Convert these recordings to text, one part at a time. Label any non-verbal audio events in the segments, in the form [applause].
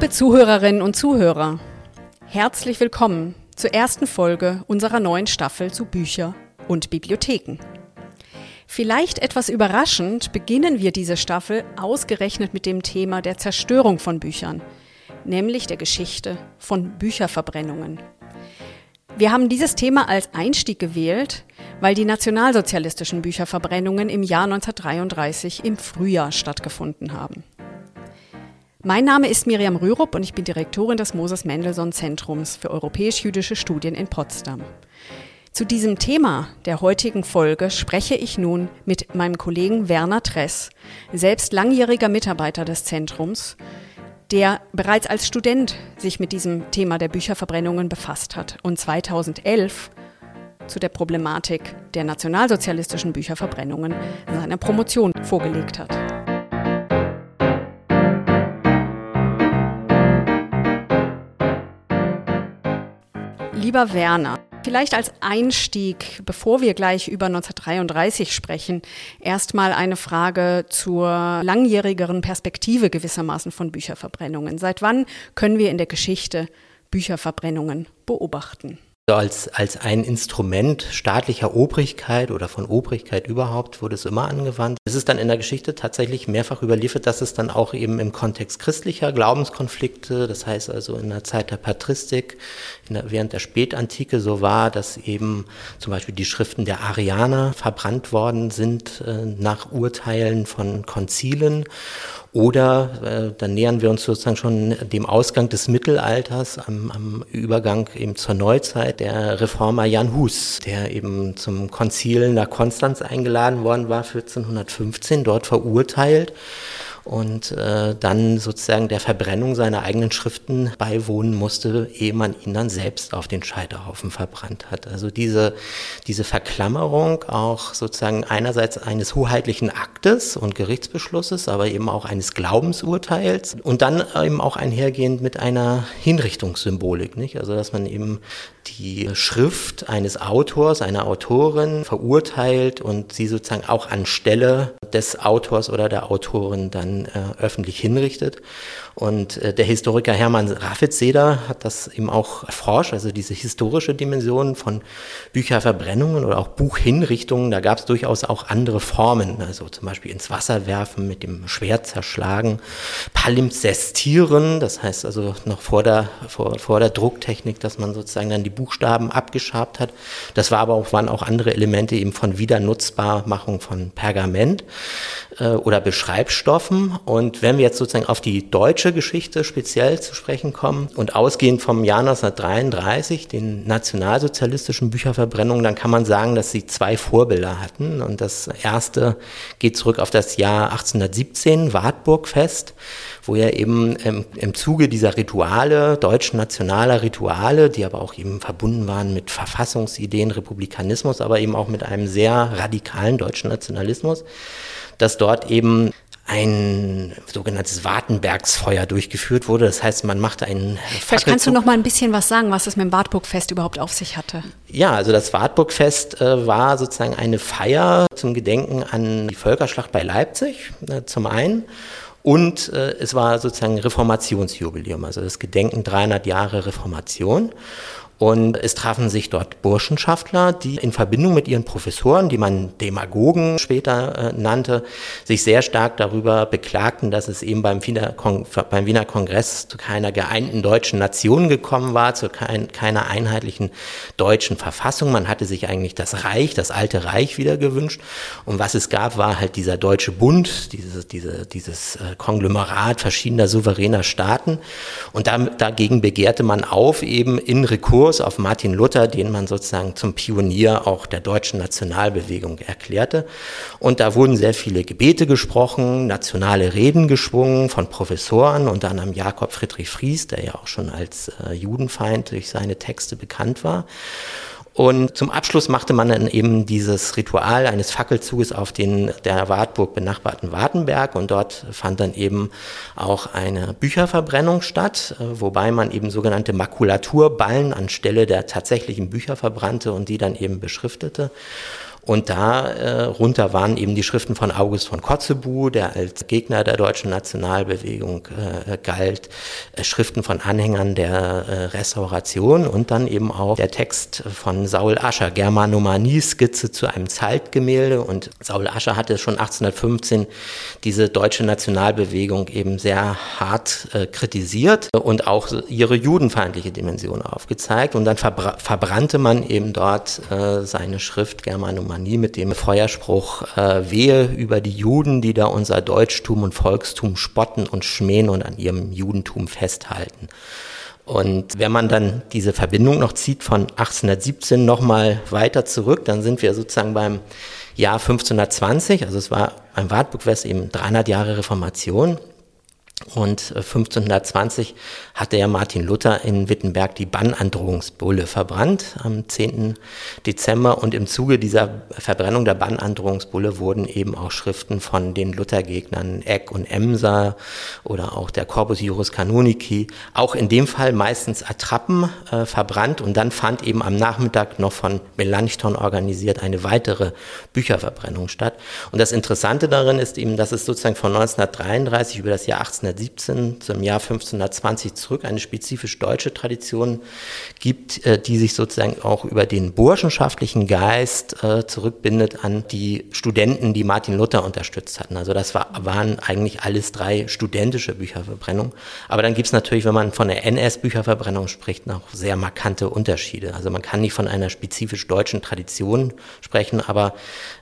Liebe Zuhörerinnen und Zuhörer, herzlich willkommen zur ersten Folge unserer neuen Staffel zu Bücher und Bibliotheken. Vielleicht etwas überraschend beginnen wir diese Staffel ausgerechnet mit dem Thema der Zerstörung von Büchern, nämlich der Geschichte von Bücherverbrennungen. Wir haben dieses Thema als Einstieg gewählt, weil die nationalsozialistischen Bücherverbrennungen im Jahr 1933 im Frühjahr stattgefunden haben. Mein Name ist Miriam Rürup und ich bin Direktorin des Moses Mendelssohn Zentrums für europäisch-jüdische Studien in Potsdam. Zu diesem Thema der heutigen Folge spreche ich nun mit meinem Kollegen Werner Tress, selbst langjähriger Mitarbeiter des Zentrums, der bereits als Student sich mit diesem Thema der Bücherverbrennungen befasst hat und 2011 zu der Problematik der nationalsozialistischen Bücherverbrennungen seine Promotion vorgelegt hat. Lieber Werner, Vielleicht als Einstieg, bevor wir gleich über 1933 sprechen, erstmal eine Frage zur langjährigeren Perspektive gewissermaßen von Bücherverbrennungen. Seit wann können wir in der Geschichte Bücherverbrennungen beobachten? als, als ein Instrument staatlicher Obrigkeit oder von Obrigkeit überhaupt wurde es immer angewandt. Es ist dann in der Geschichte tatsächlich mehrfach überliefert, dass es dann auch eben im Kontext christlicher Glaubenskonflikte, das heißt also in der Zeit der Patristik, der, während der Spätantike so war, dass eben zum Beispiel die Schriften der Arianer verbrannt worden sind äh, nach Urteilen von Konzilen. Oder äh, dann nähern wir uns sozusagen schon dem Ausgang des Mittelalters, am, am Übergang eben zur Neuzeit, der Reformer Jan Hus, der eben zum Konzil nach Konstanz eingeladen worden war, 1415, dort verurteilt und äh, dann sozusagen der Verbrennung seiner eigenen Schriften beiwohnen musste, ehe man ihn dann selbst auf den Scheiterhaufen verbrannt hat. Also diese, diese Verklammerung auch sozusagen einerseits eines hoheitlichen Aktes und Gerichtsbeschlusses, aber eben auch eines Glaubensurteils und dann eben auch einhergehend mit einer Hinrichtungssymbolik, nicht? Also dass man eben die Schrift eines Autors, einer Autorin verurteilt und sie sozusagen auch anstelle des Autors oder der Autorin dann äh, öffentlich hinrichtet. Und äh, der Historiker Hermann Raffitzeder hat das eben auch erforscht, also diese historische Dimension von Bücherverbrennungen oder auch Buchhinrichtungen. Da gab es durchaus auch andere Formen, also zum Beispiel ins Wasser werfen, mit dem Schwert zerschlagen, palimpsestieren, das heißt also noch vor der, vor, vor der Drucktechnik, dass man sozusagen dann die Buchstaben abgeschabt hat. Das war aber auch, waren auch andere Elemente eben von Wiedernutzbarmachung von Pergament äh, oder Beschreibstoffen. Und wenn wir jetzt sozusagen auf die deutsche Geschichte speziell zu sprechen kommen und ausgehend vom Jahr 1933, den nationalsozialistischen Bücherverbrennungen, dann kann man sagen, dass sie zwei Vorbilder hatten. Und das erste geht zurück auf das Jahr 1817, Wartburgfest wo ja eben im, im Zuge dieser Rituale, deutschen nationaler Rituale, die aber auch eben verbunden waren mit Verfassungsideen, Republikanismus, aber eben auch mit einem sehr radikalen deutschen Nationalismus, dass dort eben ein sogenanntes Wartenbergsfeuer durchgeführt wurde. Das heißt, man machte einen Vielleicht kannst du noch mal ein bisschen was sagen, was es mit dem Wartburgfest überhaupt auf sich hatte. Ja, also das Wartburgfest äh, war sozusagen eine Feier zum Gedenken an die Völkerschlacht bei Leipzig, äh, zum einen. Und äh, es war sozusagen Reformationsjubiläum, also das Gedenken 300 Jahre Reformation. Und es trafen sich dort Burschenschaftler, die in Verbindung mit ihren Professoren, die man Demagogen später äh, nannte, sich sehr stark darüber beklagten, dass es eben beim Wiener, Kong beim Wiener Kongress zu keiner geeinten deutschen Nation gekommen war, zu kein, keiner einheitlichen deutschen Verfassung. Man hatte sich eigentlich das Reich, das alte Reich wieder gewünscht. Und was es gab, war halt dieser deutsche Bund, dieses, diese, dieses äh, Konglomerat verschiedener souveräner Staaten. Und da, dagegen begehrte man auf, eben in Rekurs Kurs auf Martin Luther, den man sozusagen zum Pionier auch der deutschen Nationalbewegung erklärte. Und da wurden sehr viele Gebete gesprochen, nationale Reden geschwungen von Professoren, unter anderem Jakob Friedrich Fries, der ja auch schon als äh, Judenfeind durch seine Texte bekannt war. Und zum Abschluss machte man dann eben dieses Ritual eines Fackelzuges auf den der Wartburg benachbarten Wartenberg und dort fand dann eben auch eine Bücherverbrennung statt, äh, wobei man eben sogenannte Makulaturballen anstelle der tatsächlichen Bücher verbrannte und die dann eben beschriftete. Und da äh, waren eben die Schriften von August von Kotzebue, der als Gegner der deutschen Nationalbewegung äh, galt, äh, Schriften von Anhängern der äh, Restauration und dann eben auch der Text von Saul Ascher, Germanomanie, Skizze zu einem Zeitgemälde. Und Saul Ascher hatte schon 1815 diese deutsche Nationalbewegung eben sehr hart äh, kritisiert und auch ihre judenfeindliche Dimension aufgezeigt. Und dann verbra verbrannte man eben dort äh, seine Schrift Germanomanie mit dem Feuerspruch äh, Wehe über die Juden, die da unser Deutschtum und Volkstum spotten und schmähen und an ihrem Judentum festhalten. Und wenn man dann diese Verbindung noch zieht von 1817 nochmal weiter zurück, dann sind wir sozusagen beim Jahr 1520, also es war beim Wartburg-West eben 300 Jahre Reformation. Und 1520 hatte ja Martin Luther in Wittenberg die Bannandrohungsbulle verbrannt am 10. Dezember. Und im Zuge dieser Verbrennung der Bannandrohungsbulle wurden eben auch Schriften von den Luthergegnern Eck und Emser oder auch der Corpus Juris Canonici, auch in dem Fall meistens Attrappen äh, verbrannt. Und dann fand eben am Nachmittag noch von Melanchthon organisiert eine weitere Bücherverbrennung statt. Und das Interessante darin ist eben, dass es sozusagen von 1933 über das Jahr 18 1517 zum Jahr 1520 zurück eine spezifisch deutsche Tradition gibt, äh, die sich sozusagen auch über den burschenschaftlichen Geist äh, zurückbindet an die Studenten, die Martin Luther unterstützt hatten. Also das war, waren eigentlich alles drei studentische Bücherverbrennungen. Aber dann gibt es natürlich, wenn man von der NS-Bücherverbrennung spricht, noch sehr markante Unterschiede. Also man kann nicht von einer spezifisch deutschen Tradition sprechen, aber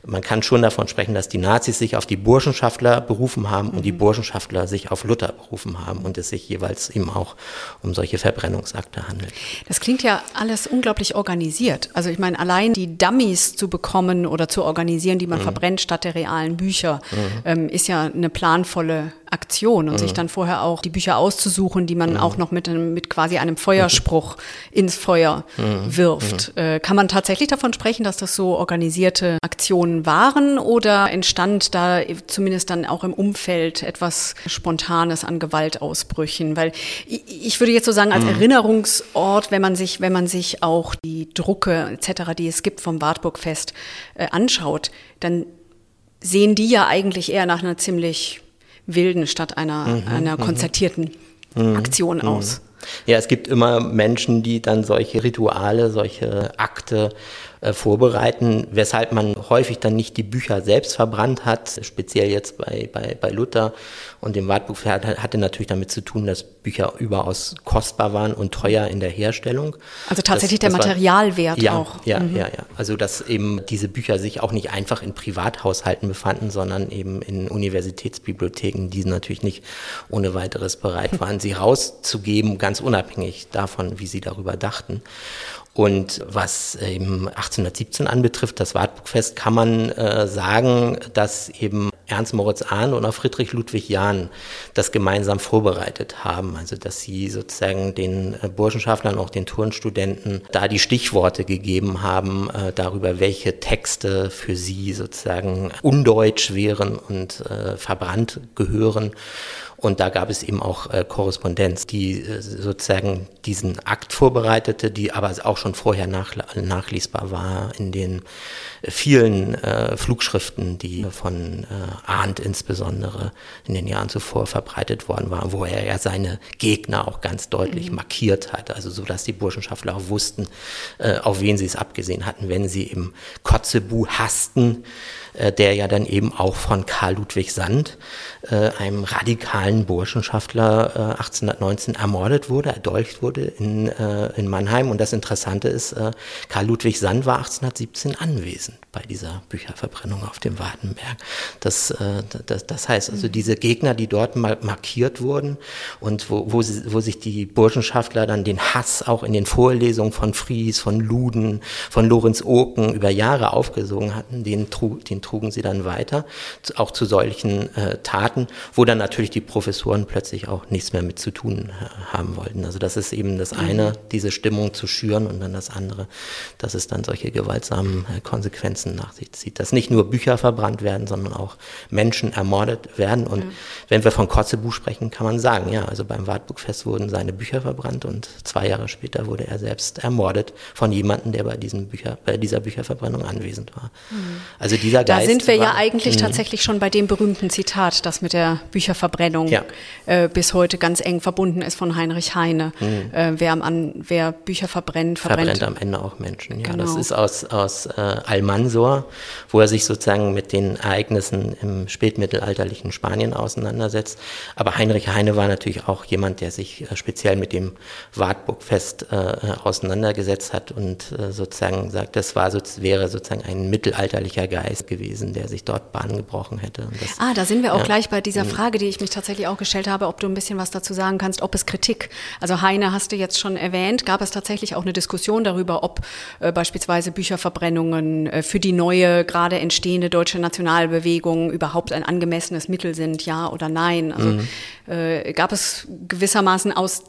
man kann schon davon sprechen, dass die Nazis sich auf die Burschenschaftler berufen haben und die mhm. Burschenschaftler sich auf Luther berufen haben und es sich jeweils eben auch um solche Verbrennungsakte handelt. Das klingt ja alles unglaublich organisiert. Also ich meine, allein die Dummies zu bekommen oder zu organisieren, die man mhm. verbrennt statt der realen Bücher, mhm. ähm, ist ja eine planvolle Aktion und mhm. sich dann vorher auch die Bücher auszusuchen, die man mhm. auch noch mit, einem, mit quasi einem Feuerspruch ins Feuer mhm. wirft. Mhm. Äh, kann man tatsächlich davon sprechen, dass das so organisierte Aktionen waren oder entstand da zumindest dann auch im Umfeld etwas Spontanes an Gewaltausbrüchen? Weil ich würde jetzt so sagen, als mhm. Erinnerungsort, wenn man sich, wenn man sich auch die Drucke etc., die es gibt vom Wartburgfest äh, anschaut, dann sehen die ja eigentlich eher nach einer ziemlich wilden statt einer, mhm, einer mhm. konzertierten mhm, Aktion mhm. aus. Ja, es gibt immer Menschen, die dann solche Rituale, solche Akte äh, vorbereiten, weshalb man häufig dann nicht die Bücher selbst verbrannt hat, speziell jetzt bei, bei, bei Luther und dem Wartbuch hatte natürlich damit zu tun, dass Bücher überaus kostbar waren und teuer in der Herstellung. Also tatsächlich das, das der Materialwert war, ja, auch. Ja, mhm. ja, ja. Also dass eben diese Bücher sich auch nicht einfach in Privathaushalten befanden, sondern eben in Universitätsbibliotheken, die natürlich nicht ohne weiteres bereit [laughs] waren, sie rauszugeben, ganz unabhängig davon, wie sie darüber dachten. Und was eben 1817 anbetrifft, das Wartburgfest, kann man äh, sagen, dass eben Ernst Moritz Ahn und auch Friedrich Ludwig Jahn das gemeinsam vorbereitet haben. Also dass sie sozusagen den äh, Burschenschaftlern, auch den Turnstudenten, da die Stichworte gegeben haben äh, darüber, welche Texte für sie sozusagen undeutsch wären und äh, verbrannt gehören. Und da gab es eben auch äh, Korrespondenz, die äh, sozusagen diesen Akt vorbereitete, die aber auch schon vorher nach, nachlesbar war in den vielen äh, Flugschriften, die von äh, Arndt insbesondere in den Jahren zuvor verbreitet worden waren, wo er ja seine Gegner auch ganz deutlich mhm. markiert hat, also so, dass die Burschenschaftler auch wussten, äh, auf wen sie es abgesehen hatten, wenn sie im Kotzebu hassten, äh, der ja dann eben auch von Karl Ludwig Sand, äh, einem radikalen Burschenschaftler, 1819 äh, ermordet wurde, erdolcht wurde in, in Mannheim. Und das Interessante ist, Karl Ludwig Sand war 1817 anwesend bei dieser Bücherverbrennung auf dem Wartenberg. Das, das, das heißt also, diese Gegner, die dort mal markiert wurden und wo, wo, sie, wo sich die Burschenschaftler dann den Hass auch in den Vorlesungen von Fries, von Luden, von Lorenz Oken über Jahre aufgesogen hatten, den, den trugen sie dann weiter, auch zu solchen äh, Taten hatten, wo dann natürlich die Professoren plötzlich auch nichts mehr mit zu tun äh, haben wollten. Also das ist eben das eine, mhm. diese Stimmung zu schüren und dann das andere, dass es dann solche gewaltsamen äh, Konsequenzen nach sich zieht. Dass nicht nur Bücher verbrannt werden, sondern auch Menschen ermordet werden. Und ja. wenn wir von Kotzebuch sprechen, kann man sagen, ja, also beim Wartburgfest wurden seine Bücher verbrannt und zwei Jahre später wurde er selbst ermordet von jemandem, der bei, diesen Bücher, bei dieser Bücherverbrennung anwesend war. Mhm. Also dieser Geist. Da sind wir war, ja eigentlich mh. tatsächlich schon bei dem berühmten Zitat, das mit der Bücherverbrennung ja. äh, bis heute ganz eng verbunden ist von Heinrich Heine. Mhm. Äh, wer, am, wer Bücher verbrennt, verbrennt, verbrennt am Ende auch Menschen. Ja, genau. das ist aus, aus äh, Almansor, wo er sich sozusagen mit den Ereignissen im spätmittelalterlichen Spanien auseinandersetzt. Aber Heinrich Heine war natürlich auch jemand, der sich äh, speziell mit dem Wartburgfest äh, auseinandergesetzt hat und äh, sozusagen sagt, das war so, wäre sozusagen ein mittelalterlicher Geist gewesen, der sich dort Bahn gebrochen hätte. Das, ah, da sind wir auch ja. gleich bei dieser mhm. Frage, die ich mich tatsächlich auch gestellt habe, ob du ein bisschen was dazu sagen kannst, ob es Kritik, also Heine hast du jetzt schon erwähnt, gab es tatsächlich auch eine Diskussion darüber, ob äh, beispielsweise Bücherverbrennungen äh, für die neue, gerade entstehende deutsche Nationalbewegung überhaupt ein angemessenes Mittel sind, ja oder nein. Also mhm. äh, gab es gewissermaßen aus,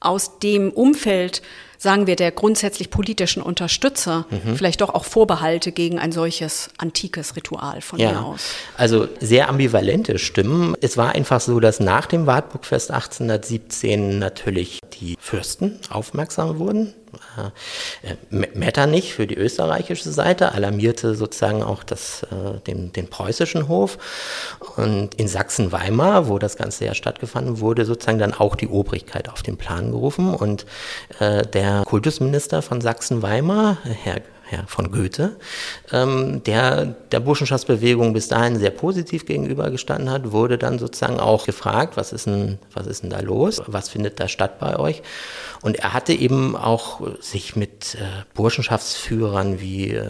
aus dem Umfeld sagen wir, der grundsätzlich politischen Unterstützer mhm. vielleicht doch auch Vorbehalte gegen ein solches antikes Ritual von ja. mir aus? Also sehr ambivalente Stimmen. Es war einfach so, dass nach dem Wartburgfest 1817 natürlich die Fürsten aufmerksam wurden äh, Metternich für die österreichische Seite alarmierte sozusagen auch das, äh, den, den preußischen Hof. Und in Sachsen-Weimar, wo das Ganze ja stattgefunden wurde, sozusagen dann auch die Obrigkeit auf den Plan gerufen. Und äh, der Kultusminister von Sachsen-Weimar, Herr Herr von Goethe, ähm, der der Burschenschaftsbewegung bis dahin sehr positiv gegenübergestanden hat, wurde dann sozusagen auch gefragt, was ist denn, was ist denn da los? Was findet da statt bei euch? Und er hatte eben auch sich mit äh, Burschenschaftsführern wie äh,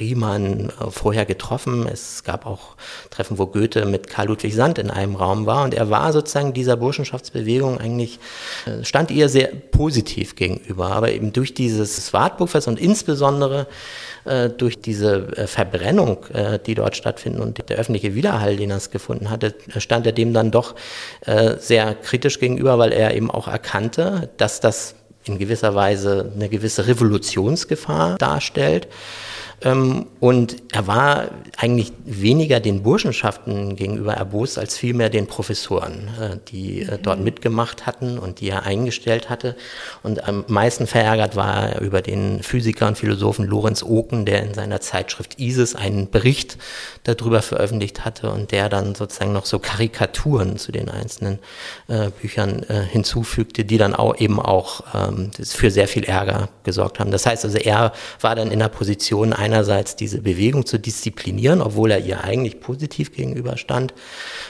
Riemann äh, vorher getroffen. Es gab auch Treffen, wo Goethe mit Karl Ludwig Sand in einem Raum war. Und er war sozusagen dieser Burschenschaftsbewegung eigentlich, äh, stand ihr sehr positiv gegenüber. Aber eben durch dieses Wartburgfest und insbesondere durch diese äh, Verbrennung, äh, die dort stattfindet und der öffentliche Widerhall, den er gefunden hatte, stand er dem dann doch äh, sehr kritisch gegenüber, weil er eben auch erkannte, dass das in gewisser Weise eine gewisse Revolutionsgefahr darstellt. Ähm, und er war eigentlich weniger den Burschenschaften gegenüber erbost, als vielmehr den Professoren, äh, die äh, dort mhm. mitgemacht hatten und die er eingestellt hatte. Und am meisten verärgert war er über den Physiker und Philosophen Lorenz Oken, der in seiner Zeitschrift ISIS einen Bericht darüber veröffentlicht hatte und der dann sozusagen noch so Karikaturen zu den einzelnen äh, Büchern äh, hinzufügte, die dann auch eben auch ähm, für sehr viel Ärger gesorgt haben. Das heißt also, er war dann in der Position, einerseits diese Bewegung zu disziplinieren, obwohl er ihr eigentlich positiv gegenüberstand,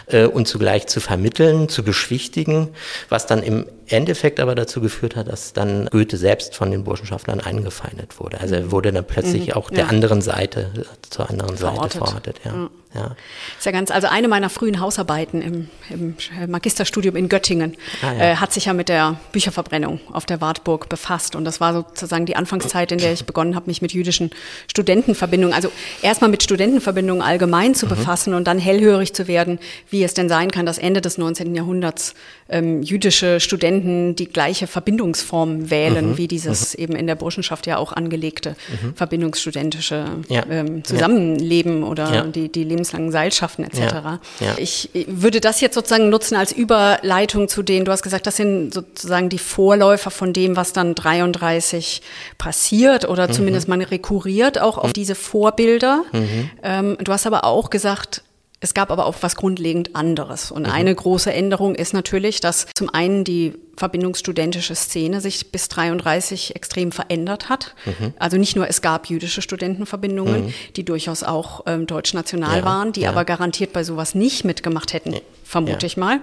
äh, und zugleich zu vermitteln, zu beschwichtigen, was dann im Endeffekt aber dazu geführt hat, dass dann Goethe selbst von den Burschenschaftlern eingefeindet wurde. Also er wurde dann plötzlich mhm, auch ja. der anderen Seite, zur anderen verortet. Seite verortet. Ja. Mhm. Ja. Ist ja ganz, also eine meiner frühen Hausarbeiten im, im Magisterstudium in Göttingen ah, ja. äh, hat sich ja mit der Bücherverbrennung auf der Wartburg befasst. Und das war sozusagen die Anfangszeit, in der ich begonnen habe, mich mit jüdischen Studentenverbindungen, also erstmal mit Studentenverbindungen allgemein zu mhm. befassen und dann hellhörig zu werden, wie es denn sein kann, dass Ende des 19. Jahrhunderts ähm, jüdische Studenten die gleiche Verbindungsform wählen, mhm. wie dieses mhm. eben in der Burschenschaft ja auch angelegte mhm. verbindungsstudentische ja. ähm, Zusammenleben oder die, die Lebens lebenslangen Seilschaften etc. Ja, ja. Ich würde das jetzt sozusagen nutzen als Überleitung zu denen, du hast gesagt, das sind sozusagen die Vorläufer von dem, was dann 33 passiert oder mhm. zumindest man rekurriert auch auf mhm. diese Vorbilder. Mhm. Ähm, du hast aber auch gesagt, es gab aber auch was grundlegend anderes. Und mhm. eine große Änderung ist natürlich, dass zum einen die verbindungsstudentische Szene sich bis 33 extrem verändert hat. Mhm. Also nicht nur es gab jüdische Studentenverbindungen, mhm. die durchaus auch ähm, deutschnational ja, waren, die ja. aber garantiert bei sowas nicht mitgemacht hätten, ja. vermute ich mal.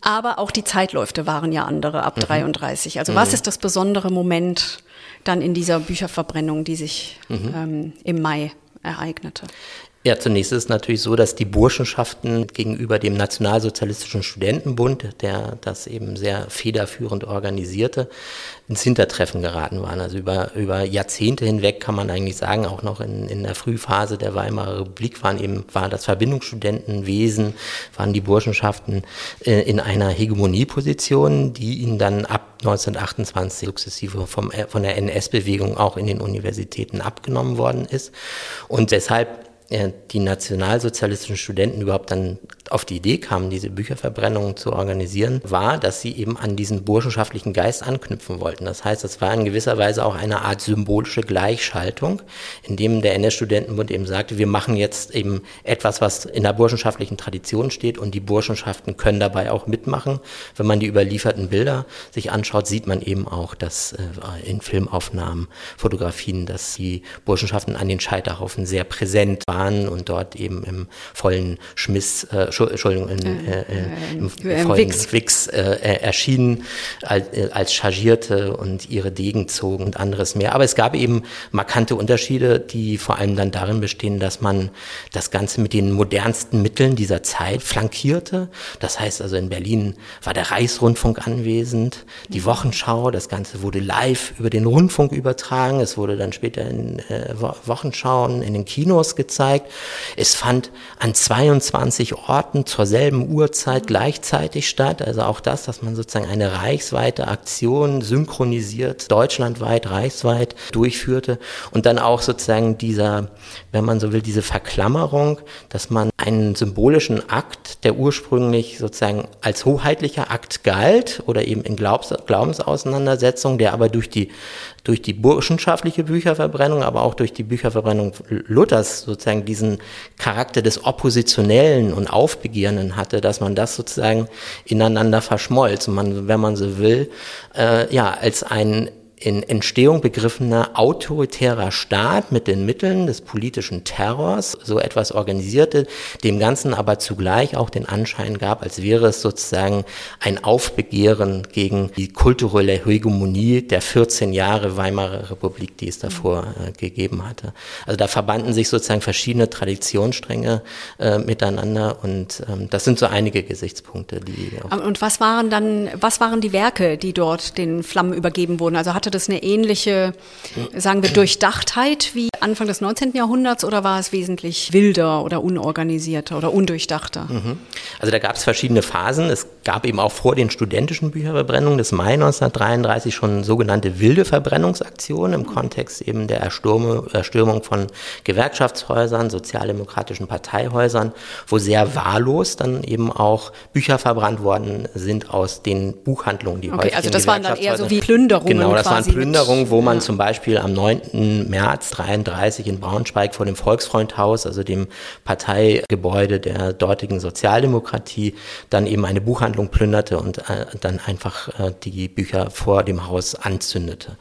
Aber auch die Zeitläufe waren ja andere ab mhm. 33. Also was mhm. ist das besondere Moment dann in dieser Bücherverbrennung, die sich mhm. ähm, im Mai ereignete? Ja, zunächst ist es natürlich so, dass die Burschenschaften gegenüber dem Nationalsozialistischen Studentenbund, der das eben sehr federführend organisierte, ins Hintertreffen geraten waren. Also über, über Jahrzehnte hinweg kann man eigentlich sagen, auch noch in, in der Frühphase der Weimarer Republik waren eben, war das Verbindungsstudentenwesen, waren die Burschenschaften äh, in einer Hegemonieposition, die ihnen dann ab 1928 sukzessive vom, von der NS-Bewegung auch in den Universitäten abgenommen worden ist. Und deshalb äh, die nationalsozialistischen Studenten überhaupt dann auf die Idee kamen, diese Bücherverbrennung zu organisieren, war, dass sie eben an diesen burschenschaftlichen Geist anknüpfen wollten. Das heißt, das war in gewisser Weise auch eine Art symbolische Gleichschaltung, in dem der NS-Studentenbund eben sagte, wir machen jetzt eben etwas, was in der burschenschaftlichen Tradition steht und die Burschenschaften können dabei auch mitmachen. Wenn man die überlieferten Bilder sich anschaut, sieht man eben auch, dass äh, in Filmaufnahmen, Fotografien, dass die Burschenschaften an den Scheiterhaufen sehr präsent waren und dort eben im vollen Schmiss äh, Entschuldigung, in, äh, äh, im, im Wix, Wix äh, erschienen als, äh, als Chargierte und ihre Degen zogen und anderes mehr. Aber es gab eben markante Unterschiede, die vor allem dann darin bestehen, dass man das Ganze mit den modernsten Mitteln dieser Zeit flankierte. Das heißt also in Berlin war der Reichsrundfunk anwesend, die mhm. Wochenschau, das Ganze wurde live über den Rundfunk übertragen, es wurde dann später in äh, Wochenschauen in den Kinos gezeigt. Es fand an 22 Orten Orten zur selben Uhrzeit gleichzeitig statt. Also auch das, dass man sozusagen eine reichsweite Aktion synchronisiert, deutschlandweit, reichsweit durchführte. Und dann auch sozusagen dieser, wenn man so will, diese Verklammerung, dass man einen symbolischen Akt, der ursprünglich sozusagen als hoheitlicher Akt galt oder eben in Glaubens Glaubensauseinandersetzung, der aber durch die durch die burschenschaftliche Bücherverbrennung, aber auch durch die Bücherverbrennung Luthers sozusagen diesen Charakter des Oppositionellen und Aufbegehrenden hatte, dass man das sozusagen ineinander verschmolz. Und man, wenn man so will, äh, ja, als ein in Entstehung begriffener autoritärer Staat mit den Mitteln des politischen Terrors so etwas organisierte, dem Ganzen aber zugleich auch den Anschein gab, als wäre es sozusagen ein Aufbegehren gegen die kulturelle Hegemonie der 14 Jahre Weimarer Republik, die es davor äh, gegeben hatte. Also da verbanden sich sozusagen verschiedene Traditionsstränge äh, miteinander und ähm, das sind so einige Gesichtspunkte, die. Und was waren dann, was waren die Werke, die dort den Flammen übergeben wurden? Also hatte das eine ähnliche, sagen wir, Durchdachtheit wie Anfang des 19. Jahrhunderts oder war es wesentlich wilder oder unorganisierter oder undurchdachter? Mhm. Also da gab es verschiedene Phasen. Es gab eben auch vor den studentischen Bücherverbrennungen des Mai 1933 schon sogenannte wilde Verbrennungsaktionen im Kontext eben der Erstürme, Erstürmung von Gewerkschaftshäusern, sozialdemokratischen Parteihäusern, wo sehr wahllos dann eben auch Bücher verbrannt worden sind aus den Buchhandlungen, die okay, Also das waren dann eher so wie Plünderungen. Genau, das waren Plünderungen, wo man ja. zum Beispiel am 9. März 1933 in Braunschweig vor dem Volksfreundhaus, also dem Parteigebäude der dortigen Sozialdemokratie, dann eben eine Buchhandlung plünderte und äh, dann einfach äh, die Bücher vor dem Haus anzündete.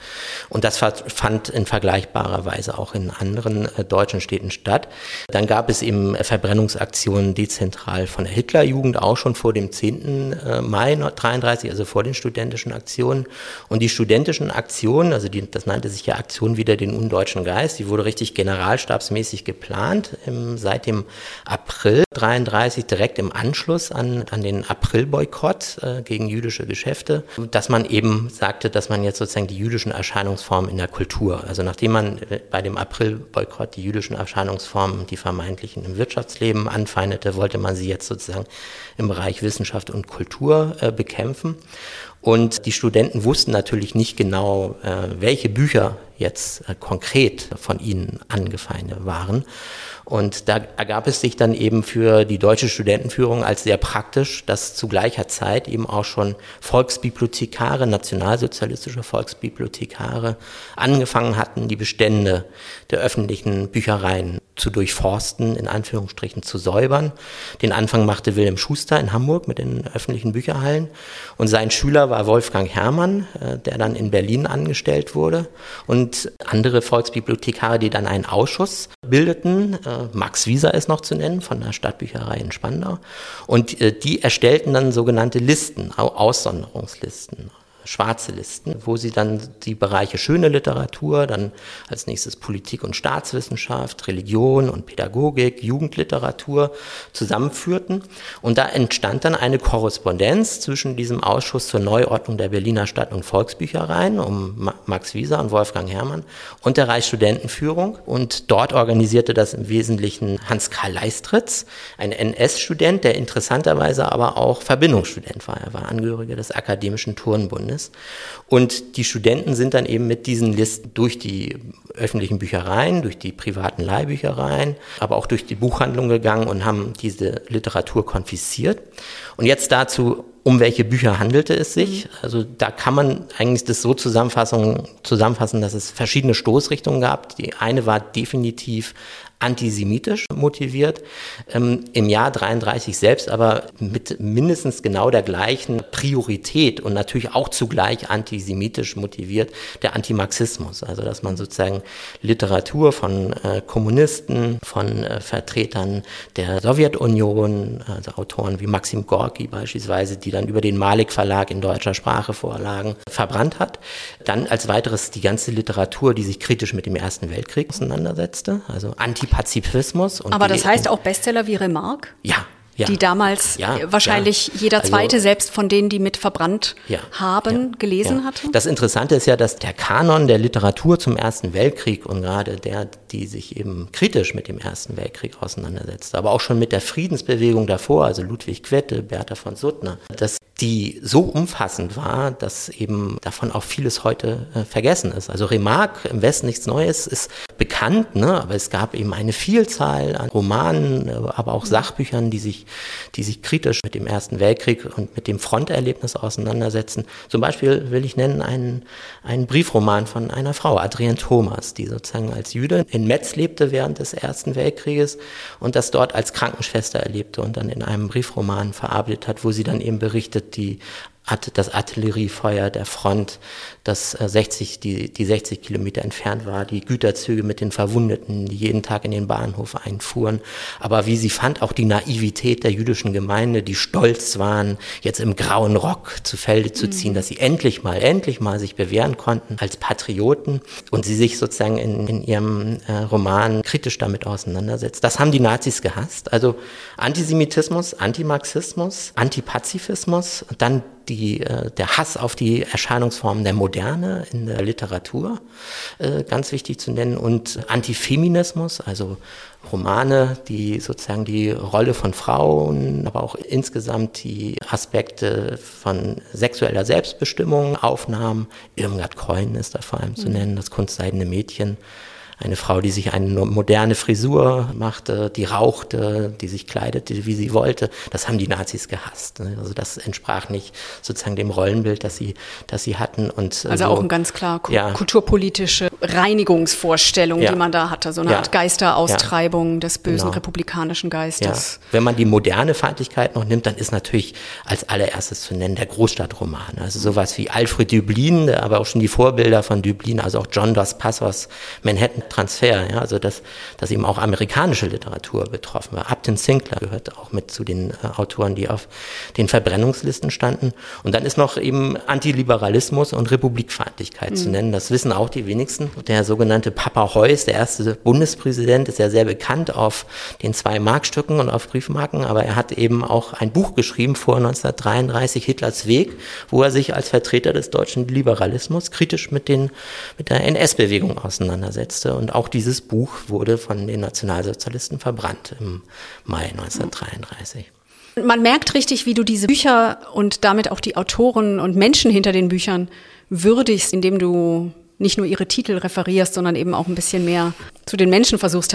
Und das fand in vergleichbarer Weise auch in anderen äh, deutschen Städten statt. Dann gab es eben Verbrennungsaktionen dezentral von der Hitlerjugend auch schon vor dem 10. Äh, Mai 1933, also vor den studentischen Aktionen. Und die studentischen Aktionen, also die, das nannte sich ja Aktion wieder den undeutschen Geist, die wurde richtig generalstabsmäßig geplant im, seit dem April 33 direkt im Anschluss an, an den Aprilboykott äh, gegen jüdische Geschäfte, dass man eben sagte, dass man jetzt sozusagen die jüdischen Erscheinungsformen in der Kultur, also nachdem man äh, bei dem Aprilboykott die jüdischen Erscheinungsformen, die vermeintlichen im Wirtschaftsleben anfeindete, wollte man sie jetzt sozusagen im Bereich Wissenschaft und Kultur äh, bekämpfen. Und die Studenten wussten natürlich nicht genau, äh, welche Bücher jetzt äh, konkret von ihnen angefeindet waren. Und da ergab es sich dann eben für die deutsche Studentenführung als sehr praktisch, dass zu gleicher Zeit eben auch schon Volksbibliothekare, nationalsozialistische Volksbibliothekare angefangen hatten, die Bestände der öffentlichen Büchereien zu durchforsten, in Anführungsstrichen zu säubern. Den Anfang machte Wilhelm Schuster in Hamburg mit den öffentlichen Bücherhallen. Und sein Schüler war Wolfgang Herrmann, äh, der dann in Berlin angestellt wurde. Und andere Volksbibliothekare, die dann einen Ausschuss bildeten. Äh, Max Wieser ist noch zu nennen, von der Stadtbücherei in Spandau. Und äh, die erstellten dann sogenannte Listen, Aussonderungslisten schwarze Listen, wo sie dann die Bereiche schöne Literatur, dann als nächstes Politik und Staatswissenschaft, Religion und Pädagogik, Jugendliteratur zusammenführten. Und da entstand dann eine Korrespondenz zwischen diesem Ausschuss zur Neuordnung der Berliner Stadt- und Volksbüchereien um Max Wieser und Wolfgang Herrmann und der Reichsstudentenführung. Und dort organisierte das im Wesentlichen Hans-Karl Leistritz, ein NS-Student, der interessanterweise aber auch Verbindungsstudent war. Er war Angehöriger des Akademischen Turnbundes ist. Und die Studenten sind dann eben mit diesen Listen durch die öffentlichen Büchereien, durch die privaten Leihbüchereien, aber auch durch die Buchhandlung gegangen und haben diese Literatur konfisziert. Und jetzt dazu, um welche Bücher handelte es sich? Mhm. Also da kann man eigentlich das so zusammenfassen, dass es verschiedene Stoßrichtungen gab. Die eine war definitiv antisemitisch motiviert, ähm, im Jahr 33 selbst aber mit mindestens genau der gleichen Priorität und natürlich auch zugleich antisemitisch motiviert, der Antimarxismus. Also dass man sozusagen Literatur von äh, Kommunisten, von äh, Vertretern der Sowjetunion, also Autoren wie Maxim Gorki beispielsweise, die dann über den Malik Verlag in deutscher Sprache vorlagen, verbrannt hat. Dann als weiteres die ganze Literatur, die sich kritisch mit dem Ersten Weltkrieg auseinandersetzte, also anti Pazifismus. Aber das heißt auch Bestseller wie Remarque? Ja, ja. die damals ja, wahrscheinlich ja. jeder also zweite, also, selbst von denen, die mit verbrannt haben, gelesen hatte? Das Interessante ist ja, dass der Kanon der Literatur zum Ersten Weltkrieg und gerade der, die sich eben kritisch mit dem Ersten Weltkrieg auseinandersetzt, aber auch schon mit der Friedensbewegung davor, also Ludwig Quette, Bertha von Suttner, dass die so umfassend war, dass eben davon auch vieles heute äh, vergessen ist. Also Remarque im Westen nichts Neues ist bekannt, ne? aber es gab eben eine Vielzahl an Romanen, äh, aber auch Sachbüchern, die sich, die sich kritisch mit dem Ersten Weltkrieg und mit dem Fronterlebnis auseinandersetzen. Zum Beispiel will ich nennen einen, einen Briefroman von einer Frau, Adrienne Thomas, die sozusagen als Jüdin in Metz lebte während des Ersten Weltkrieges und das dort als Krankenschwester erlebte und dann in einem Briefroman verarbeitet hat, wo sie dann eben berichtet, die das Artilleriefeuer der Front, das 60, äh, die, die 60 Kilometer entfernt war, die Güterzüge mit den Verwundeten, die jeden Tag in den Bahnhof einfuhren. Aber wie sie fand, auch die Naivität der jüdischen Gemeinde, die stolz waren, jetzt im grauen Rock zu Felde zu ziehen, mhm. dass sie endlich mal, endlich mal sich bewähren konnten als Patrioten und sie sich sozusagen in, in ihrem äh, Roman kritisch damit auseinandersetzt. Das haben die Nazis gehasst. Also Antisemitismus, Antimarxismus, Antipazifismus, dann die, äh, der Hass auf die Erscheinungsformen der Moderne in der Literatur, äh, ganz wichtig zu nennen, und Antifeminismus, also Romane, die sozusagen die Rolle von Frauen, aber auch insgesamt die Aspekte von sexueller Selbstbestimmung aufnahmen. Irmgard Keun ist da vor allem zu mhm. nennen, das kunstseidene Mädchen eine Frau, die sich eine moderne Frisur machte, die rauchte, die sich kleidete, wie sie wollte. Das haben die Nazis gehasst. Ne? Also das entsprach nicht sozusagen dem Rollenbild, das sie, das sie hatten. Und, äh, also so, auch ein ganz klar ja. kulturpolitische Reinigungsvorstellung, ja. die man da hatte. So eine ja. Art Geisteraustreibung des bösen genau. republikanischen Geistes. Wenn man die moderne Feindlichkeit noch nimmt, dann ist natürlich als allererstes zu nennen der Großstadtroman. Also sowas wie Alfred Dublin, aber auch schon die Vorbilder von Dublin, also auch John Dos Passos, Manhattan Transfer, ja, also dass, dass eben auch amerikanische Literatur betroffen war. Upton Sinclair gehört auch mit zu den äh, Autoren, die auf den Verbrennungslisten standen. Und dann ist noch eben Antiliberalismus und Republikfeindlichkeit mhm. zu nennen. Das wissen auch die wenigsten. Der sogenannte Papa Heuss, der erste Bundespräsident, ist ja sehr bekannt auf den zwei Markstücken und auf Briefmarken, aber er hat eben auch ein Buch geschrieben vor 1933, Hitlers Weg, wo er sich als Vertreter des deutschen Liberalismus kritisch mit, den, mit der NS-Bewegung auseinandersetzte. Und auch dieses Buch wurde von den Nationalsozialisten verbrannt im Mai 1933. Man merkt richtig, wie du diese Bücher und damit auch die Autoren und Menschen hinter den Büchern würdigst, indem du nicht nur ihre Titel referierst, sondern eben auch ein bisschen mehr zu den Menschen versuchst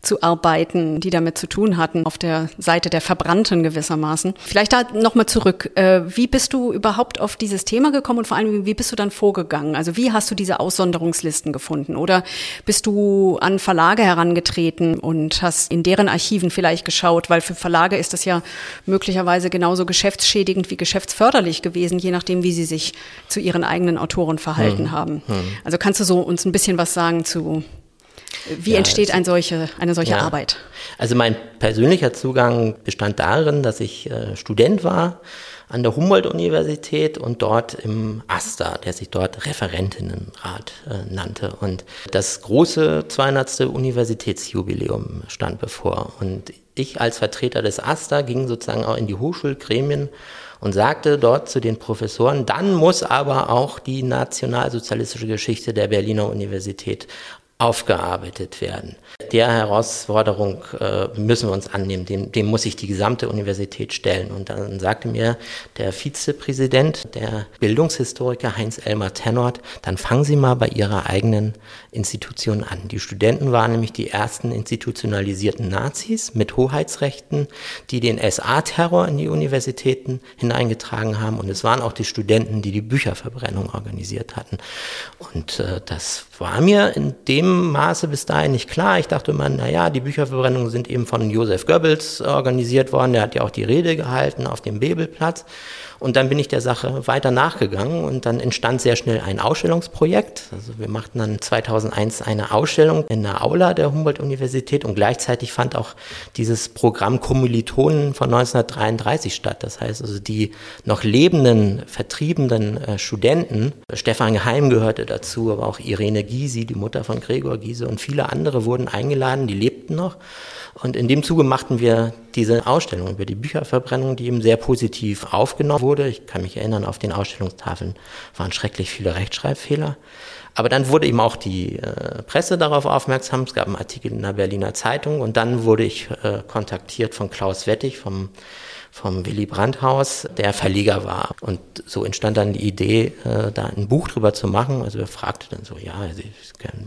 herauszuarbeiten, die damit zu tun hatten, auf der Seite der Verbrannten gewissermaßen. Vielleicht da nochmal zurück. Äh, wie bist du überhaupt auf dieses Thema gekommen und vor allem, wie bist du dann vorgegangen? Also wie hast du diese Aussonderungslisten gefunden? Oder bist du an Verlage herangetreten und hast in deren Archiven vielleicht geschaut? Weil für Verlage ist das ja möglicherweise genauso geschäftsschädigend wie geschäftsförderlich gewesen, je nachdem, wie sie sich zu ihren eigenen Autoren verhalten hm. haben. Hm. Also kannst du so uns ein bisschen was sagen zu Wie ja, entsteht ein solche, eine solche ja. Arbeit? Also mein persönlicher Zugang bestand darin, dass ich äh, Student war an der Humboldt-Universität und dort im AStA, der sich dort Referentinnenrat äh, nannte. Und das große 200. Universitätsjubiläum stand bevor. Und ich als Vertreter des AStA ging sozusagen auch in die Hochschulgremien und sagte dort zu den Professoren, dann muss aber auch die nationalsozialistische Geschichte der Berliner Universität aufgearbeitet werden. Der Herausforderung äh, müssen wir uns annehmen, dem, dem muss sich die gesamte Universität stellen. Und dann sagte mir der Vizepräsident, der Bildungshistoriker Heinz-Elmar Tennort, dann fangen Sie mal bei Ihrer eigenen Institution an. Die Studenten waren nämlich die ersten institutionalisierten Nazis mit Hoheitsrechten, die den SA-Terror in die Universitäten hineingetragen haben. Und es waren auch die Studenten, die die Bücherverbrennung organisiert hatten. Und äh, das war mir in dem Maße bis dahin nicht klar. Ich dachte immer, naja, die Bücherverbrennungen sind eben von Josef Goebbels organisiert worden. Der hat ja auch die Rede gehalten auf dem Bebelplatz. Und dann bin ich der Sache weiter nachgegangen und dann entstand sehr schnell ein Ausstellungsprojekt. Also wir machten dann 2001 eine Ausstellung in der Aula der Humboldt-Universität und gleichzeitig fand auch dieses Programm Kommilitonen von 1933 statt. Das heißt also die noch lebenden, vertriebenen äh, Studenten, Stefan Heim gehörte dazu, aber auch Irene Gysi, die Mutter von Gregor Gysi und viele andere wurden eingeladen, die lebten noch. Und in dem Zuge machten wir diese Ausstellung über die Bücherverbrennung, die eben sehr positiv aufgenommen wurde. Ich kann mich erinnern, auf den Ausstellungstafeln waren schrecklich viele Rechtschreibfehler. Aber dann wurde eben auch die äh, Presse darauf aufmerksam. Es gab einen Artikel in der Berliner Zeitung und dann wurde ich äh, kontaktiert von Klaus Wettig vom vom Willy Brandt Haus, der Verleger war. Und so entstand dann die Idee, äh, da ein Buch drüber zu machen. Also er fragte dann so, ja,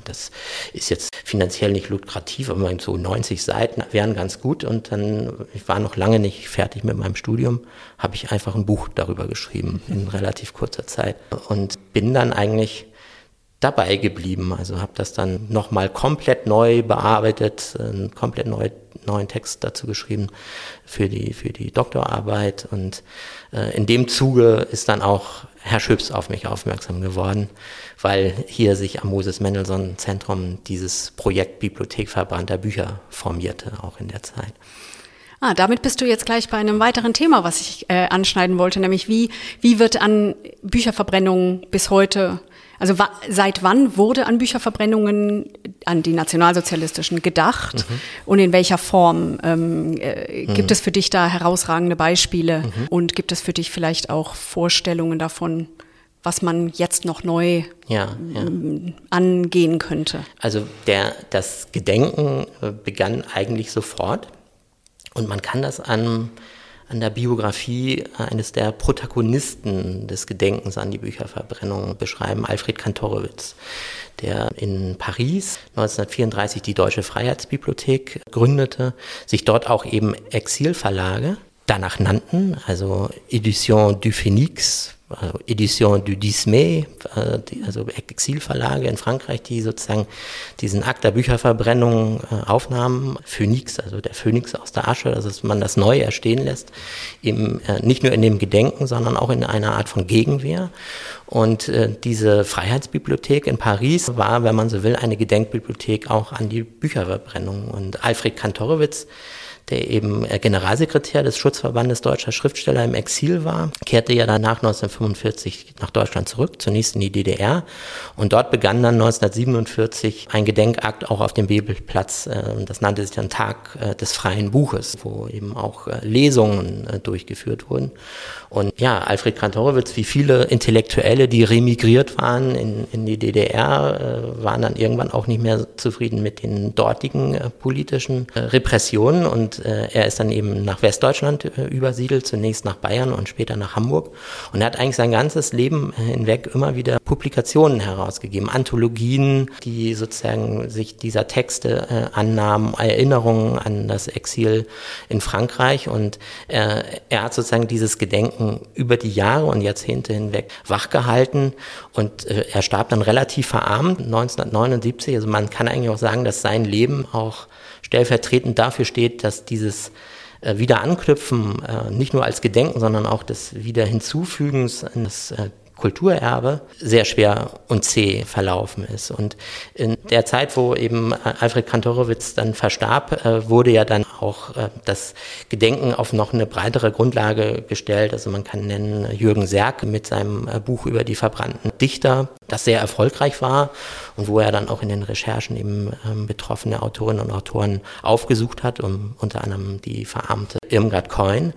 das ist jetzt finanziell nicht lukrativ, aber so 90 Seiten wären ganz gut. Und dann, ich war noch lange nicht fertig mit meinem Studium, habe ich einfach ein Buch darüber geschrieben in relativ kurzer Zeit. Und bin dann eigentlich dabei geblieben. Also habe das dann nochmal komplett neu bearbeitet, einen komplett neu, neuen Text dazu geschrieben für die, für die Doktorarbeit. Und äh, in dem Zuge ist dann auch Herr Schüps auf mich aufmerksam geworden, weil hier sich am Moses Mendelssohn Zentrum dieses Projekt Bibliothek verbrannter Bücher formierte, auch in der Zeit. Ah, damit bist du jetzt gleich bei einem weiteren Thema, was ich äh, anschneiden wollte, nämlich wie, wie wird an Bücherverbrennungen bis heute also wa seit wann wurde an Bücherverbrennungen, an die nationalsozialistischen gedacht mhm. und in welcher Form? Ähm, äh, mhm. Gibt es für dich da herausragende Beispiele mhm. und gibt es für dich vielleicht auch Vorstellungen davon, was man jetzt noch neu ja, ja. Ähm, angehen könnte? Also der, das Gedenken äh, begann eigentlich sofort und man kann das an an der Biografie eines der Protagonisten des Gedenkens an die Bücherverbrennung beschreiben, Alfred Kantorowitz, der in Paris 1934 die Deutsche Freiheitsbibliothek gründete, sich dort auch eben Exilverlage danach nannten, also Edition du Phoenix Edition du Dismay, äh, also Exilverlage in Frankreich, die sozusagen diesen Akt der Bücherverbrennung äh, aufnahmen. Phoenix, also der Phönix aus der Asche, also dass man das neu erstehen lässt, eben äh, nicht nur in dem Gedenken, sondern auch in einer Art von Gegenwehr. Und diese Freiheitsbibliothek in Paris war, wenn man so will, eine Gedenkbibliothek auch an die Bücherverbrennung. Und Alfred Kantorowitz, der eben äh, Generalsekretär des Schutzverbandes deutscher Schriftsteller im Exil war, kehrte ja danach 1945 nach Deutschland zurück, zunächst in die DDR. Und dort begann dann 1947 ein Gedenkakt auch auf dem Bebelplatz. Äh, das nannte sich dann Tag äh, des freien Buches, wo eben auch Lesungen durchgeführt wurden. Und ja, Alfred Kantorowitz, wie viele Intellektuelle, die remigriert waren in, in die DDR, waren dann irgendwann auch nicht mehr zufrieden mit den dortigen politischen Repressionen und äh, er ist dann eben nach Westdeutschland äh, übersiedelt, zunächst nach Bayern und später nach Hamburg. Und er hat eigentlich sein ganzes Leben hinweg immer wieder Publikationen herausgegeben, Anthologien, die sozusagen sich dieser Texte äh, annahmen, Erinnerungen an das Exil in Frankreich. Und äh, er hat sozusagen dieses Gedenken über die Jahre und Jahrzehnte hinweg wachgehalten. Und äh, er starb dann relativ verarmt 1979. Also man kann eigentlich auch sagen, dass sein Leben auch stellvertretend dafür steht, dass dieses äh, Wiederanknüpfen äh, nicht nur als Gedenken, sondern auch des Wiederhinzufügens eines äh, Kulturerbe sehr schwer und zäh verlaufen ist. Und in der Zeit, wo eben Alfred Kantorowitz dann verstarb, äh, wurde ja dann auch äh, das Gedenken auf noch eine breitere Grundlage gestellt. Also man kann nennen Jürgen Serk mit seinem äh, Buch über die verbrannten Dichter, das sehr erfolgreich war und wo er dann auch in den Recherchen eben ähm, betroffene Autorinnen und Autoren aufgesucht hat, um unter anderem die verarmte Irmgard Coin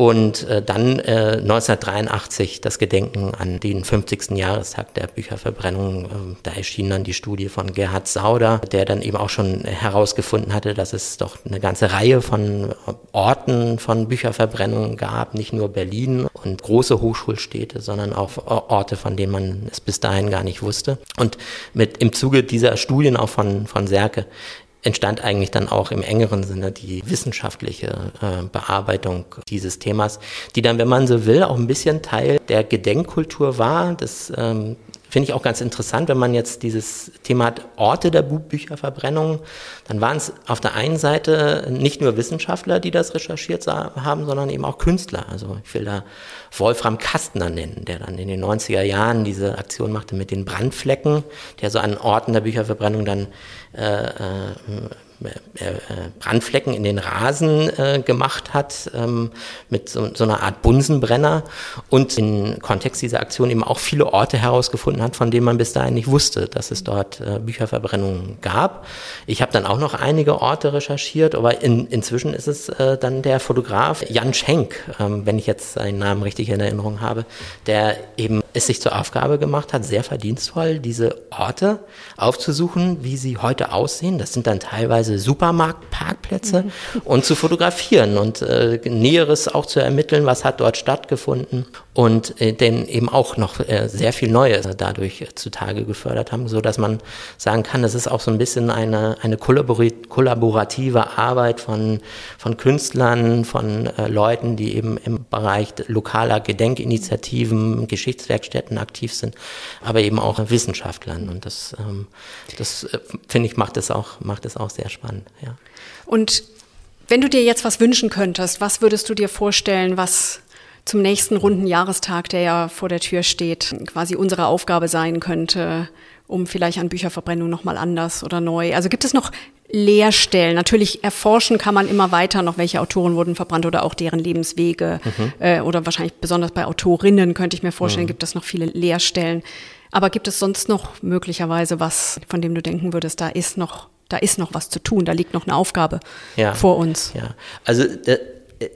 und äh, dann äh, 1983 das Gedenken an den 50. Jahrestag der Bücherverbrennung. Äh, da erschien dann die Studie von Gerhard Sauder, der dann eben auch schon herausgefunden hatte, dass es doch eine ganze Reihe von Orten von Bücherverbrennungen gab, nicht nur Berlin und große Hochschulstädte, sondern auch Orte, von denen man es bis dahin gar nicht wusste. Und mit im Zuge dieser Studien auch von, von Serke entstand eigentlich dann auch im engeren Sinne die wissenschaftliche äh, Bearbeitung dieses Themas, die dann, wenn man so will, auch ein bisschen Teil der Gedenkkultur war. Das ähm, finde ich auch ganz interessant, wenn man jetzt dieses Thema hat, Orte der Bücherverbrennung, dann waren es auf der einen Seite nicht nur Wissenschaftler, die das recherchiert haben, sondern eben auch Künstler. Also ich will da Wolfram Kastner nennen, der dann in den 90er Jahren diese Aktion machte mit den Brandflecken, der so an Orten der Bücherverbrennung dann äh, äh, äh, äh, Brandflecken in den Rasen äh, gemacht hat, ähm, mit so, einer Art Bunsenbrenner und im Kontext dieser Aktion eben auch viele Orte herausgefunden hat, von denen man bis dahin nicht wusste, dass es dort äh, Bücherverbrennungen gab. Ich habe dann auch noch einige Orte recherchiert, aber in, inzwischen ist es äh, dann der Fotograf Jan Schenk, ähm, wenn ich jetzt seinen Namen richtig in Erinnerung habe, der eben es sich zur Aufgabe gemacht hat, sehr verdienstvoll diese Orte aufzusuchen, wie sie heute aussehen. Das sind dann teilweise teilweise Supermarktparkplätze mhm. und zu fotografieren und äh, Näheres auch zu ermitteln, was hat dort stattgefunden und äh, denn eben auch noch äh, sehr viel Neues dadurch äh, zutage gefördert haben, so dass man sagen kann, das ist auch so ein bisschen eine, eine kollaborative Arbeit von, von Künstlern, von äh, Leuten, die eben im Bereich lokaler Gedenkinitiativen, Geschichtswerkstätten aktiv sind, aber eben auch Wissenschaftlern und das, ähm, das äh, finde ich macht es auch, macht es auch sehr spannend ja. Und wenn du dir jetzt was wünschen könntest, was würdest du dir vorstellen, was zum nächsten runden Jahrestag, der ja vor der Tür steht, quasi unsere Aufgabe sein könnte, um vielleicht an Bücherverbrennung nochmal anders oder neu. Also gibt es noch Leerstellen? Natürlich erforschen kann man immer weiter noch, welche Autoren wurden verbrannt oder auch deren Lebenswege. Mhm. Äh, oder wahrscheinlich besonders bei Autorinnen könnte ich mir vorstellen, mhm. gibt es noch viele Leerstellen. Aber gibt es sonst noch möglicherweise was, von dem du denken würdest, da ist noch da ist noch was zu tun, da liegt noch eine Aufgabe ja, vor uns. Ja, also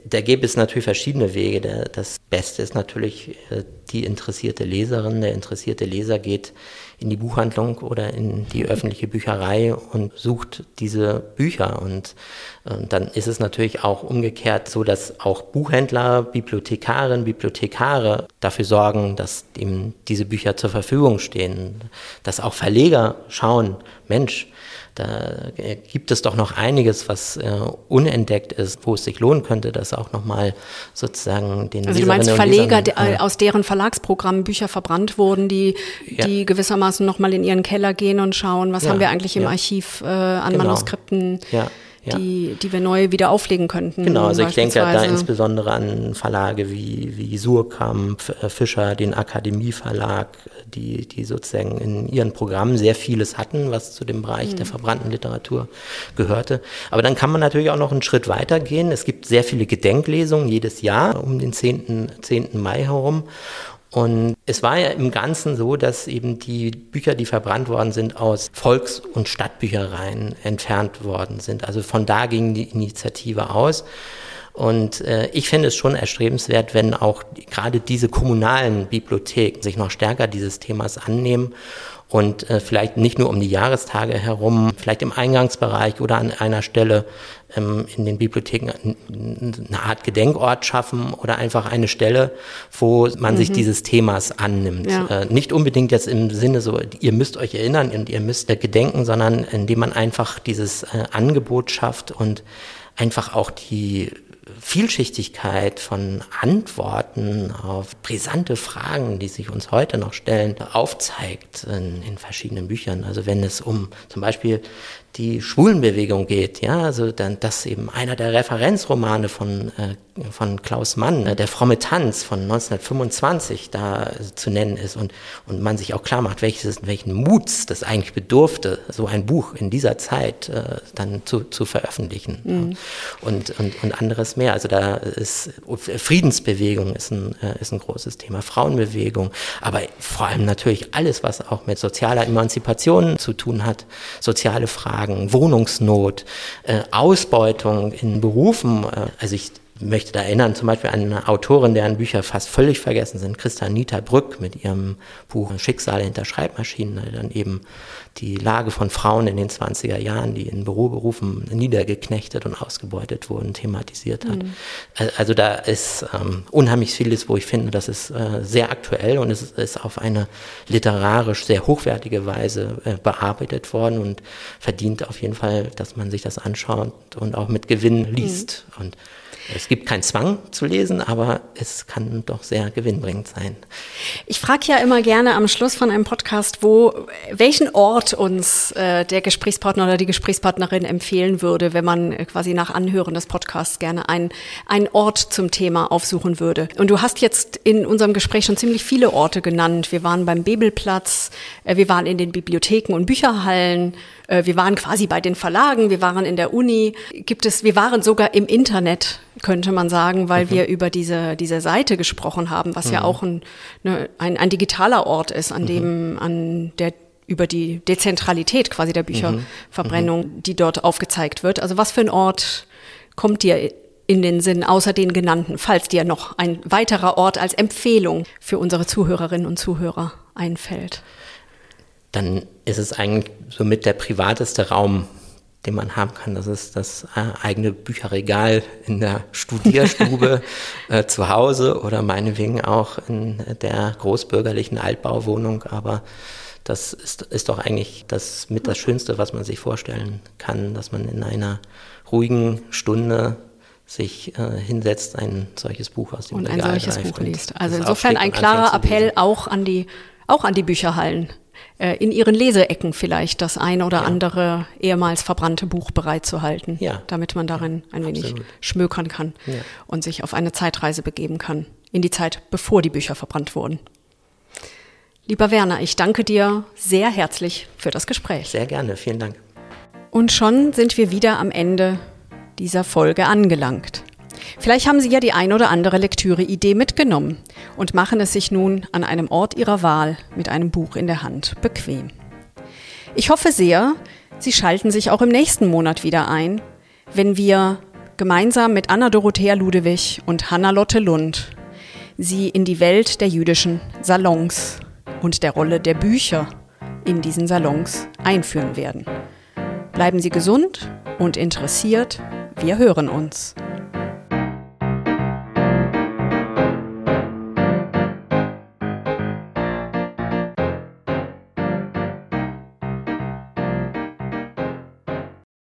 da, gäbe es natürlich verschiedene Wege. Das Beste ist natürlich, äh, die interessierte Leserin, der interessierte Leser geht in die Buchhandlung oder in die öffentliche Bücherei und sucht diese Bücher. Und, und dann ist es natürlich auch umgekehrt so, dass auch Buchhändler, Bibliothekarinnen, Bibliothekare dafür sorgen, dass eben diese Bücher zur Verfügung stehen. Dass auch Verleger schauen, Mensch, da gibt es doch noch einiges, was äh, unentdeckt ist, wo es sich lohnen könnte, das auch nochmal sozusagen den Also du meinst Verleger, Lesern, äh, aus deren Verlagsprogrammen Bücher verbrannt wurden, die, ja. die gewissermaßen nochmal in ihren Keller gehen und schauen, was ja, haben wir eigentlich im ja. Archiv äh, an genau. Manuskripten. Ja ja. die, die wir neu wieder auflegen könnten. Genau, also ich denke da insbesondere an Verlage wie, wie Surkamp, äh, Fischer, den Akademieverlag, die, die sozusagen in ihren Programmen sehr vieles hatten, was zu dem Bereich mhm. der verbrannten Literatur gehörte. Aber dann kann man natürlich auch noch einen Schritt weiter gehen. Es gibt sehr viele Gedenklesungen jedes Jahr um den 10. 10. Mai herum. Und es war ja im Ganzen so, dass eben die Bücher, die verbrannt worden sind, aus Volks- und Stadtbüchereien entfernt worden sind. Also von da ging die Initiative aus. Und äh, ich finde es schon erstrebenswert, wenn auch gerade diese kommunalen Bibliotheken sich noch stärker dieses Themas annehmen und äh, vielleicht nicht nur um die Jahrestage herum, vielleicht im Eingangsbereich oder an einer Stelle in den Bibliotheken eine Art Gedenkort schaffen oder einfach eine Stelle, wo man mhm. sich dieses Themas annimmt. Ja. Äh, nicht unbedingt jetzt im Sinne so, ihr müsst euch erinnern und ihr müsst äh, gedenken, sondern indem man einfach dieses äh, Angebot schafft und einfach auch die Vielschichtigkeit von Antworten auf brisante Fragen, die sich uns heute noch stellen, aufzeigt in, in verschiedenen Büchern. Also wenn es um zum Beispiel die Schwulenbewegung geht, ja, also dann das eben einer der Referenzromane von, äh, von Klaus Mann, äh, der fromme Tanz von 1925 da äh, zu nennen ist und, und man sich auch klar macht, welches, welchen Muts das eigentlich bedurfte, so ein Buch in dieser Zeit äh, dann zu, zu veröffentlichen mhm. und, und, und anderes mehr. Also da ist Friedensbewegung ist ein, äh, ist ein großes Thema, Frauenbewegung, aber vor allem natürlich alles, was auch mit sozialer Emanzipation zu tun hat, soziale Fragen, Fragen, Wohnungsnot, äh, Ausbeutung in Berufen. Äh, also ich möchte da erinnern, zum Beispiel an eine Autorin, deren Bücher fast völlig vergessen sind, Christa Nita Brück mit ihrem Buch Schicksale hinter Schreibmaschinen, dann eben die Lage von Frauen in den 20er Jahren, die in Büroberufen niedergeknechtet und ausgebeutet wurden, thematisiert hat. Mhm. Also da ist ähm, unheimlich vieles, wo ich finde, das ist äh, sehr aktuell und es ist auf eine literarisch sehr hochwertige Weise äh, bearbeitet worden und verdient auf jeden Fall, dass man sich das anschaut und auch mit Gewinn liest. Mhm. Und es gibt keinen Zwang zu lesen, aber es kann doch sehr gewinnbringend sein. Ich frage ja immer gerne am Schluss von einem Podcast, wo welchen Ort uns äh, der Gesprächspartner oder die Gesprächspartnerin empfehlen würde, wenn man äh, quasi nach Anhören des Podcasts gerne einen, einen Ort zum Thema aufsuchen würde. Und du hast jetzt in unserem Gespräch schon ziemlich viele Orte genannt. Wir waren beim Bebelplatz, äh, wir waren in den Bibliotheken und Bücherhallen, wir waren quasi bei den Verlagen, wir waren in der Uni. Gibt es, wir waren sogar im Internet, könnte man sagen, weil mhm. wir über diese, diese Seite gesprochen haben, was mhm. ja auch ein, ne, ein, ein digitaler Ort ist, an mhm. dem, an der über die Dezentralität quasi der Bücherverbrennung, mhm. die dort aufgezeigt wird. Also was für ein Ort kommt dir in den Sinn, außer den genannten, falls dir noch ein weiterer Ort als Empfehlung für unsere Zuhörerinnen und Zuhörer einfällt? Dann ist es eigentlich somit der privateste Raum, den man haben kann. Das ist das äh, eigene Bücherregal in der Studierstube [laughs] äh, zu Hause oder meinetwegen auch in der großbürgerlichen Altbauwohnung. Aber das ist, ist doch eigentlich das mit das Schönste, was man sich vorstellen kann, dass man in einer ruhigen Stunde sich äh, hinsetzt, ein solches Buch aus dem und Regal ein solches Buch liest. Also insofern ein klarer Appell auch an die auch an die Bücherhallen in ihren Leseecken vielleicht das ein oder ja. andere ehemals verbrannte Buch bereitzuhalten, ja. damit man darin ein wenig Absolut. schmökern kann ja. und sich auf eine Zeitreise begeben kann, in die Zeit, bevor die Bücher verbrannt wurden. Lieber Werner, ich danke dir sehr herzlich für das Gespräch. Sehr gerne, vielen Dank. Und schon sind wir wieder am Ende dieser Folge angelangt. Vielleicht haben Sie ja die ein oder andere Lektüre-Idee mitgenommen und machen es sich nun an einem Ort Ihrer Wahl mit einem Buch in der Hand bequem. Ich hoffe sehr, Sie schalten sich auch im nächsten Monat wieder ein, wenn wir gemeinsam mit Anna Dorothea Ludewig und Hanna-Lotte Lund Sie in die Welt der jüdischen Salons und der Rolle der Bücher in diesen Salons einführen werden. Bleiben Sie gesund und interessiert. Wir hören uns.